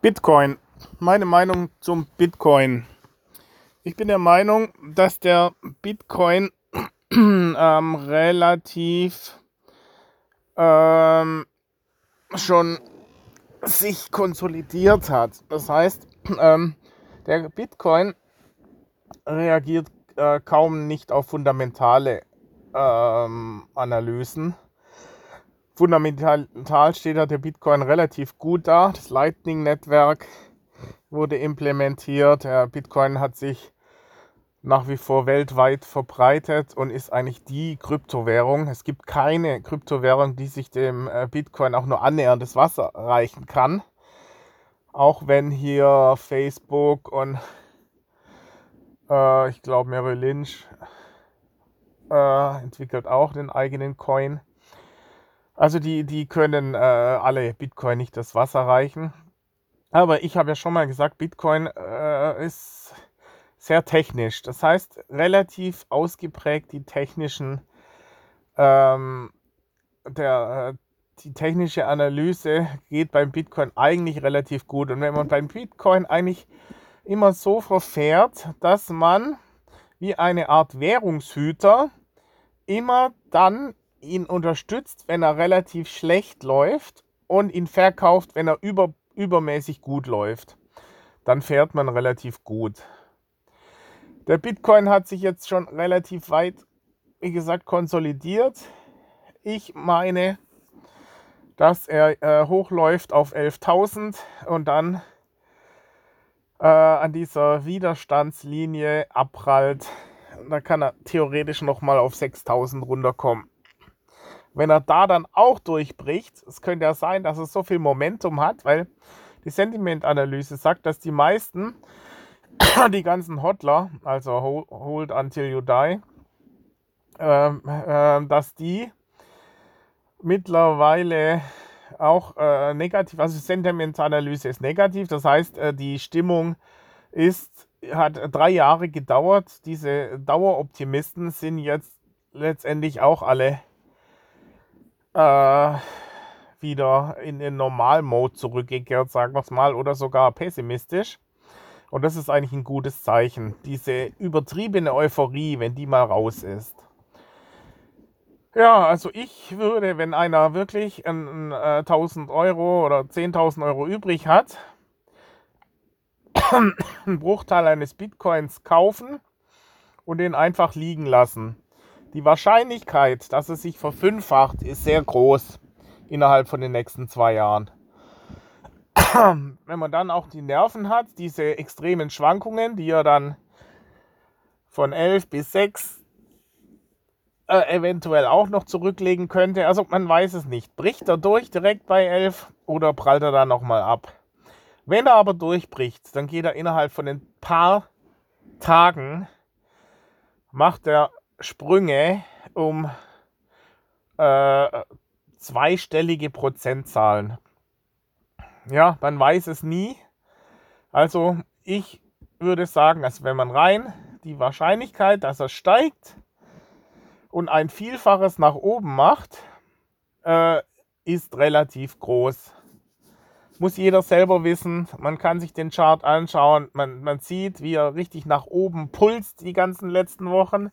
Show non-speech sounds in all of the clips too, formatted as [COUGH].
Bitcoin. Meine Meinung zum Bitcoin. Ich bin der Meinung, dass der Bitcoin [CLEARS THROAT] ähm, relativ ähm, schon sich konsolidiert hat. Das heißt, [CLEARS THROAT] ähm, der Bitcoin reagiert äh, kaum nicht auf fundamentale ähm, Analysen Fundamental steht da der Bitcoin relativ gut da. Das Lightning-Netzwerk wurde implementiert. Der Bitcoin hat sich nach wie vor weltweit verbreitet und ist eigentlich die Kryptowährung. Es gibt keine Kryptowährung, die sich dem äh, Bitcoin auch nur annähernd das Wasser reichen kann. Auch wenn hier Facebook und äh, ich glaube Merrill Lynch äh, entwickelt auch den eigenen Coin. Also die, die können äh, alle Bitcoin nicht das Wasser reichen. Aber ich habe ja schon mal gesagt, Bitcoin äh, ist sehr technisch. Das heißt, relativ ausgeprägt die technischen, ähm, der, äh, die technische Analyse geht beim Bitcoin eigentlich relativ gut. Und wenn man beim Bitcoin eigentlich immer so verfährt, dass man wie eine Art Währungshüter immer dann ihn unterstützt, wenn er relativ schlecht läuft und ihn verkauft, wenn er über, übermäßig gut läuft. Dann fährt man relativ gut. Der Bitcoin hat sich jetzt schon relativ weit, wie gesagt, konsolidiert. Ich meine, dass er äh, hochläuft auf 11.000 und dann äh, an dieser Widerstandslinie abprallt. Da kann er theoretisch nochmal auf 6.000 runterkommen. Wenn er da dann auch durchbricht, es könnte ja sein, dass er so viel Momentum hat, weil die Sentimentanalyse sagt, dass die meisten, [CLEARS THROAT] die ganzen Hodler, also Hold Until You Die, äh, äh, dass die mittlerweile auch äh, negativ, also Sentimentanalyse ist negativ, das heißt, äh, die Stimmung ist, hat drei Jahre gedauert. Diese Daueroptimisten sind jetzt letztendlich auch alle äh, wieder in den Normal-Mode zurückgekehrt, sagen wir es mal, oder sogar pessimistisch. Und das ist eigentlich ein gutes Zeichen. Diese übertriebene Euphorie, wenn die mal raus ist. Ja, also ich würde, wenn einer wirklich ein, ein, 1000 Euro oder 10.000 Euro übrig hat, [COUGHS] einen Bruchteil eines Bitcoins kaufen und den einfach liegen lassen. Die Wahrscheinlichkeit, dass es sich verfünffacht, ist sehr groß innerhalb von den nächsten zwei Jahren. Wenn man dann auch die Nerven hat, diese extremen Schwankungen, die er dann von 11 bis 6 äh, eventuell auch noch zurücklegen könnte. Also man weiß es nicht. Bricht er durch direkt bei 11 oder prallt er dann nochmal ab? Wenn er aber durchbricht, dann geht er innerhalb von ein paar Tagen, macht er Sprünge um äh, zweistellige Prozentzahlen. Ja, man weiß es nie. Also ich würde sagen, also wenn man rein die Wahrscheinlichkeit, dass er steigt und ein Vielfaches nach oben macht, äh, ist relativ groß. Muss jeder selber wissen. Man kann sich den Chart anschauen. Man, man sieht, wie er richtig nach oben pulst die ganzen letzten Wochen.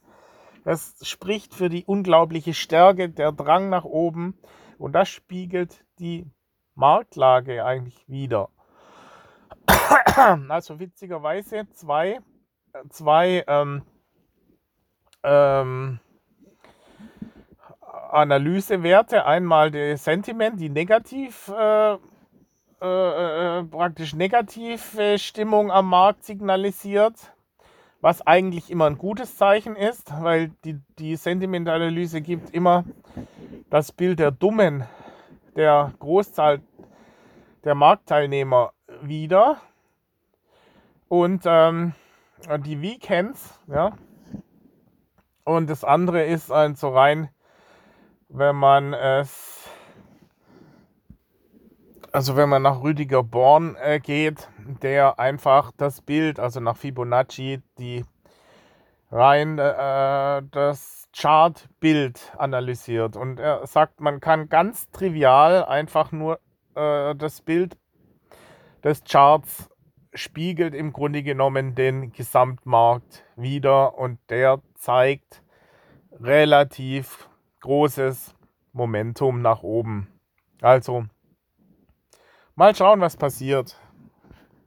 Das spricht für die unglaubliche Stärke, der Drang nach oben und das spiegelt die Marktlage eigentlich wieder. [CLEARS THROAT] Also witzigerweise zwei, zwei ähm, ähm, Analysewerte. Einmal der Sentiment, die negativ, äh, äh, äh, praktisch negative Stimmung am Markt signalisiert was eigentlich immer ein gutes Zeichen ist, weil die, die Sentimentanalyse gibt immer das Bild der Dummen, der Großzahl der Marktteilnehmer wieder. Und ähm, die Weekends, ja. Und das andere ist ein so rein, wenn man es, also wenn man nach Rüdiger Born äh, geht, der einfach das Bild, also nach Fibonacci, die rein äh, das Chartbild analysiert. Und er sagt, man kann ganz trivial einfach nur äh, das Bild des Charts spiegelt im Grunde genommen den Gesamtmarkt wieder und der zeigt relativ großes Momentum nach oben. Also mal schauen, was passiert.